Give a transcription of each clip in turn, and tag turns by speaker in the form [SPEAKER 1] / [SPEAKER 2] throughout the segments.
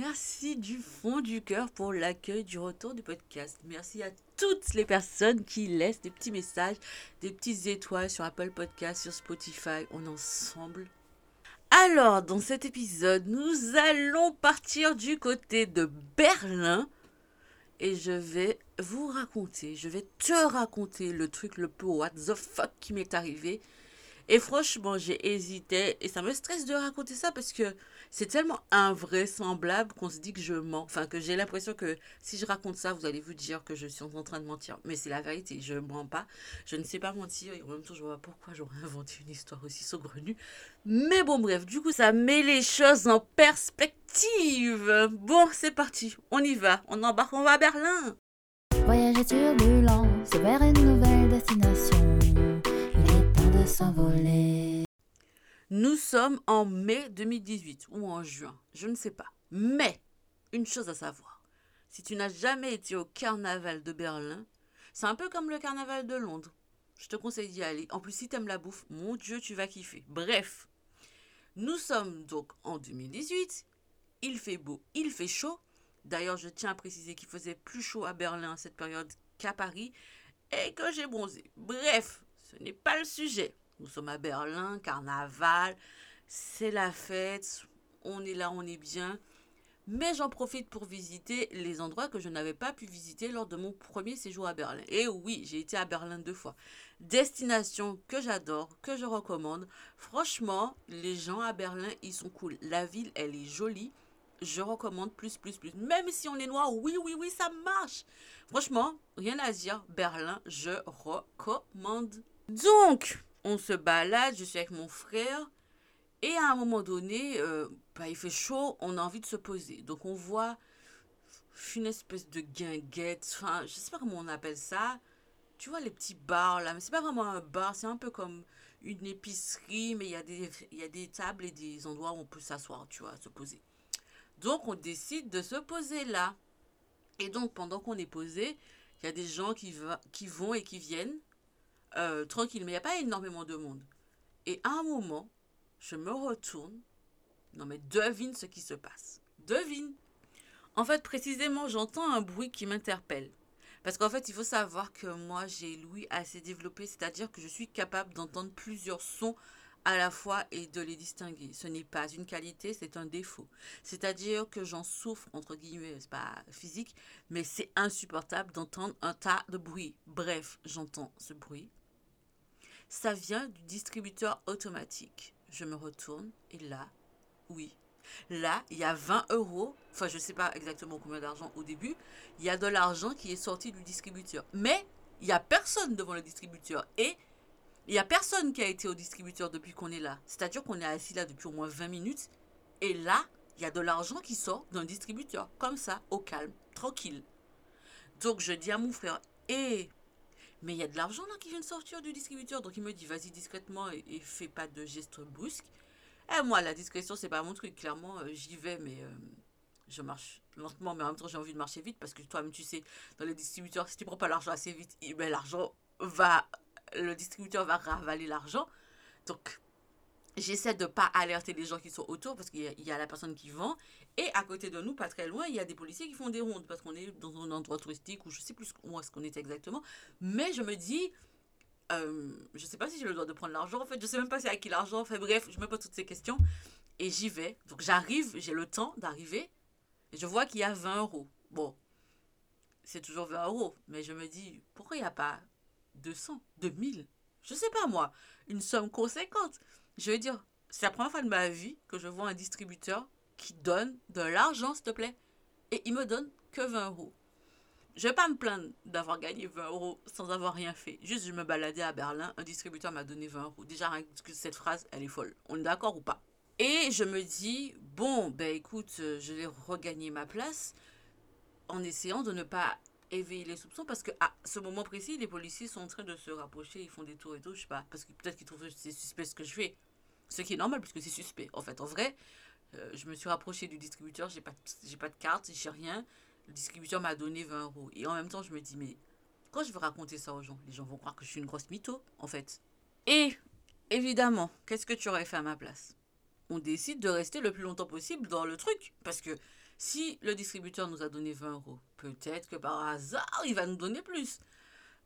[SPEAKER 1] Merci du fond du cœur pour l'accueil du retour du podcast. Merci à toutes les personnes qui laissent des petits messages, des petites étoiles sur Apple Podcast, sur Spotify. On ensemble. Alors, dans cet épisode, nous allons partir du côté de Berlin et je vais vous raconter, je vais te raconter le truc le peu what the fuck qui m'est arrivé et franchement, j'ai hésité et ça me stresse de raconter ça parce que c'est tellement invraisemblable qu'on se dit que je mens. Enfin, que j'ai l'impression que si je raconte ça, vous allez vous dire que je suis en train de mentir. Mais c'est la vérité, je ne mens pas. Je ne sais pas mentir et en même temps, je vois pourquoi j'aurais inventé une histoire aussi saugrenue. Mais bon, bref, du coup, ça met les choses en perspective. Bon, c'est parti, on y va. On embarque, on va à Berlin.
[SPEAKER 2] Voyage et turbulence vers une nouvelle destination.
[SPEAKER 1] Nous sommes en mai 2018 ou en juin, je ne sais pas. Mais, une chose à savoir, si tu n'as jamais été au carnaval de Berlin, c'est un peu comme le carnaval de Londres. Je te conseille d'y aller. En plus, si t'aimes la bouffe, mon Dieu, tu vas kiffer. Bref, nous sommes donc en 2018. Il fait beau, il fait chaud. D'ailleurs, je tiens à préciser qu'il faisait plus chaud à Berlin à cette période qu'à Paris et que j'ai bronzé. Bref, ce n'est pas le sujet. Nous sommes à Berlin, carnaval, c'est la fête, on est là, on est bien. Mais j'en profite pour visiter les endroits que je n'avais pas pu visiter lors de mon premier séjour à Berlin. Et oui, j'ai été à Berlin deux fois. Destination que j'adore, que je recommande. Franchement, les gens à Berlin, ils sont cool. La ville, elle est jolie. Je recommande plus, plus, plus. Même si on est noir, oui, oui, oui, ça marche. Franchement, rien à dire. Berlin, je recommande. Donc, on se balade, je suis avec mon frère. Et à un moment donné, euh, bah, il fait chaud, on a envie de se poser. Donc on voit une espèce de guinguette, enfin, je sais pas comment on appelle ça. Tu vois les petits bars là, mais c'est pas vraiment un bar, c'est un peu comme une épicerie, mais il y, a des, y a des tables et des endroits où on peut s'asseoir, tu vois, se poser. Donc on décide de se poser là. Et donc pendant qu'on est posé, il y a des gens qui, va, qui vont et qui viennent euh, tranquille, mais il n'y a pas énormément de monde. Et à un moment, je me retourne. Non, mais devine ce qui se passe. Devine. En fait, précisément, j'entends un bruit qui m'interpelle. Parce qu'en fait, il faut savoir que moi, j'ai l'ouïe assez développé, c'est-à-dire que je suis capable d'entendre plusieurs sons à la fois et de les distinguer. Ce n'est pas une qualité, c'est un défaut. C'est-à-dire que j'en souffre, entre guillemets, c'est pas physique, mais c'est insupportable d'entendre un tas de bruit. Bref, j'entends ce bruit. Ça vient du distributeur automatique. Je me retourne et là, oui. Là, il y a 20 euros. Enfin, je ne sais pas exactement combien d'argent au début. Il y a de l'argent qui est sorti du distributeur. Mais il n'y a personne devant le distributeur. Et il n'y a personne qui a été au distributeur depuis qu'on est là. C'est-à-dire qu'on est assis là depuis au moins 20 minutes. Et là, il y a de l'argent qui sort d'un distributeur. Comme ça, au calme, tranquille. Donc, je dis à mon frère, hé, mais il y a de l'argent là qui vient de sortir du distributeur. Donc il me dit, vas-y discrètement et, fais pas de gestes brusques. Et moi, la discrétion, c'est pas mon truc. Clairement, euh, j'y vais, mais euh, je marche lentement. Mais en même temps, j'ai envie de marcher vite parce que toi-même, tu sais, dans les distributeurs, si tu prends pas l'argent assez vite, eh ben, l'argent va. Le distributeur va ravaler l'argent. Donc, j'essaie de pas alerter les gens qui sont autour parce qu'il y, a la personne qui vend. Et à côté de nous, pas très loin, il y a des policiers qui font des rondes parce qu'on est dans un endroit touristique ou je sais plus où est-ce qu'on était exactement. Mais je me dis, euh, je sais pas si j'ai le droit de prendre l'argent. En fait, je sais même pas c'est à qui l'argent. Enfin bref, je me pose toutes ces questions. Et j'y vais. Donc j'arrive, j'ai le temps d'arriver. Je vois qu'il y a 20 euros. Bon, c'est toujours 20 euros. Mais je me dis, pourquoi il n'y a pas 200, 2000 Je sais pas moi. Une somme conséquente. Je veux dire, c'est la première fois de ma vie que je vois un distributeur qui donne de l'argent, s'il te plaît. Et il me donne que 20 euros. Je vais pas me plaindre d'avoir gagné 20 euros sans avoir rien fait. Juste, je me baladais à Berlin, un distributeur m'a donné 20 euros. Déjà, cette phrase, elle est folle. On est d'accord ou pas? Et je me dis, Bon, ben écoute, euh, je vais regagner ma place en essayant de ne pas éveiller les soupçons parce que à ce moment précis, les policiers sont en train de se rapprocher, ils font des tours et tout, je sais pas, parce que peut-être qu'ils trouvent que c'est suspect ce que je fais. Ce qui est normal puisque c'est suspect. En fait, en vrai, euh, je me suis rapproché du distributeur, j'ai pas, j'ai pas de carte, j'ai rien. Le distributeur m'a donné 20 euros. Et en même temps, je me dis, mais quand je vais raconter ça aux gens, les gens vont croire que je suis une grosse mytho, en fait. Et évidemment, qu'est-ce que tu aurais fait à ma place? On décide de rester le plus longtemps possible dans le truc. Parce que si le distributeur nous a donné 20 euros, peut-être que par hasard, il va nous donner plus.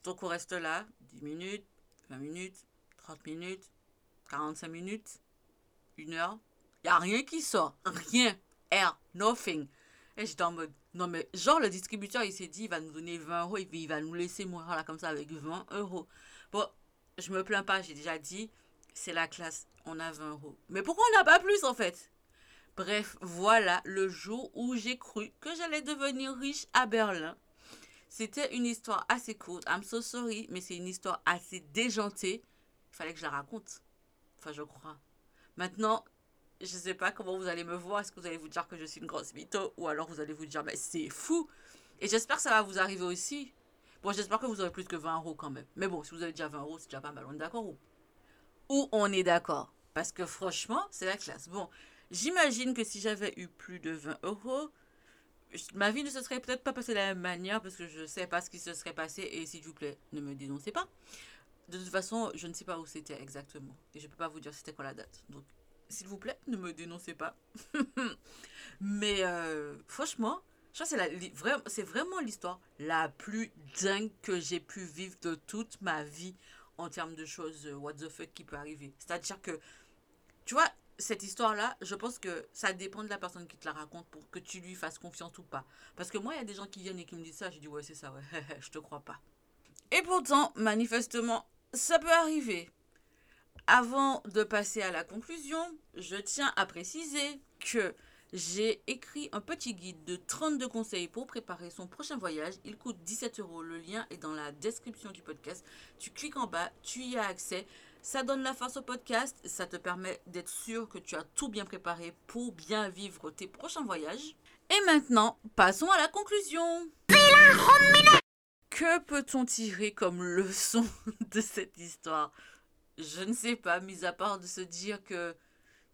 [SPEAKER 1] Donc on reste là, 10 minutes, 20 minutes, 30 minutes, 45 minutes, une heure. Il a rien qui sort. Rien. Air. Nothing. Et j'étais en mode, non mais genre le distributeur il s'est dit il va nous donner 20 euros et il va nous laisser mourir là comme ça avec 20 euros. Bon, je me plains pas, j'ai déjà dit, c'est la classe, on a 20 euros. Mais pourquoi on n'a pas plus en fait? Bref, voilà le jour où j'ai cru que j'allais devenir riche à Berlin. C'était une histoire assez courte, I'm so sorry, mais c'est une histoire assez déjantée. Il fallait que je la raconte. Enfin, je crois. Maintenant, je ne sais pas comment vous allez me voir. Est-ce que vous allez vous dire que je suis une grosse mytho ou alors vous allez vous dire, mais c'est fou. Et j'espère que ça va vous arriver aussi. Bon, j'espère que vous aurez plus que 20 euros quand même. Mais bon, si vous avez déjà 20 euros, c'est déjà pas mal. On est d'accord ou? Ou on est d'accord? Parce que franchement, c'est la classe. Bon, j'imagine que si j'avais eu plus de 20 euros, ma vie ne se serait peut-être pas passée de la même manière parce que je ne sais pas ce qui se serait passé. Et s'il vous plaît, ne me dénoncez pas. De toute façon, je ne sais pas où c'était exactement. Et je ne peux pas vous dire c'était quoi la date. Donc, s'il vous plaît, ne me dénoncez pas. Mais euh, franchement, je c'est, vraiment l'histoire la plus dingue que j'ai pu vivre de toute ma vie en termes de choses euh, what the fuck qui peut arriver. C'est-à-dire que, tu vois, cette histoire-là, je pense que ça dépend de la personne qui te la raconte pour que tu lui fasses confiance ou pas. Parce que moi, il y a des gens qui viennent et qui me disent ça, je dis ouais, c'est ça, ouais, je te crois pas. Et pourtant, manifestement, ça peut arriver. Avant de passer à la conclusion, je tiens à préciser que j'ai écrit un petit guide de 32 conseils pour préparer son prochain voyage. Il coûte 17 euros. Le lien est dans la description du podcast. Tu cliques en bas, tu y as accès. Ça donne la force au podcast. Ça te permet d'être sûr que tu as tout bien préparé pour bien vivre tes prochains voyages. Et maintenant, passons à la conclusion. Que peut-on tirer comme leçon de cette histoire? Je ne sais pas, mis à part de se dire que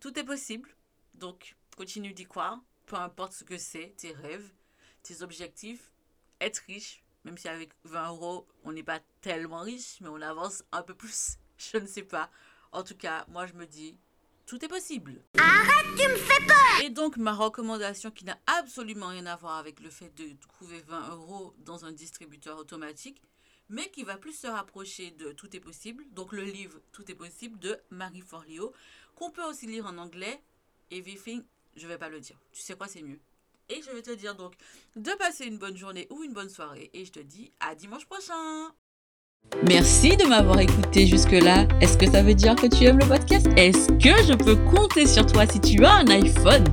[SPEAKER 1] tout est possible. Donc, continue d'y croire, peu importe ce que c'est, tes rêves, tes objectifs. Être riche, même si avec 20 euros, on n'est pas tellement riche, mais on avance un peu plus. Je ne sais pas. En tout cas, moi, je me dis, tout est possible.
[SPEAKER 3] Arrête, tu me fais peur
[SPEAKER 1] Et donc, ma recommandation qui n'a absolument rien à voir avec le fait de trouver 20 euros dans un distributeur automatique, mais qui va plus se rapprocher de Tout est possible, donc le livre Tout est possible de Marie Forleo, qu'on peut aussi lire en anglais, Everything, je vais pas le dire. Tu sais quoi, c'est mieux. Et je vais te dire donc de passer une bonne journée ou une bonne soirée, et je te dis à dimanche prochain Merci de m'avoir écouté jusque-là. Est-ce que ça veut dire que tu aimes le podcast? Est-ce que je peux compter sur toi si tu as un iPhone?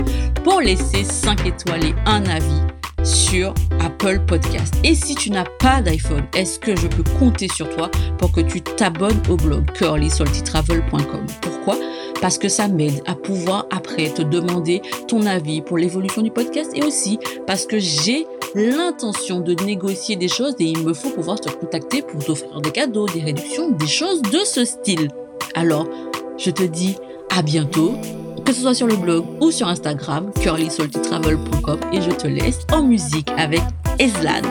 [SPEAKER 1] Pour laisser 5 étoiles et un avis sur Apple Podcast. Et si tu n'as pas d'iPhone, est-ce que je peux compter sur toi pour que tu t'abonnes au blog curlysaltytravel.com Pourquoi? Parce que ça m'aide à pouvoir après te demander ton avis pour l'évolution du podcast et aussi parce que j'ai l'intention de négocier des choses et il me faut pouvoir te contacter pour t'offrir des cadeaux, des réductions, des choses de ce style. Alors, je te dis à bientôt, que ce soit sur le blog ou sur Instagram, curlysaltytravel.com et je te laisse en musique avec Eslan.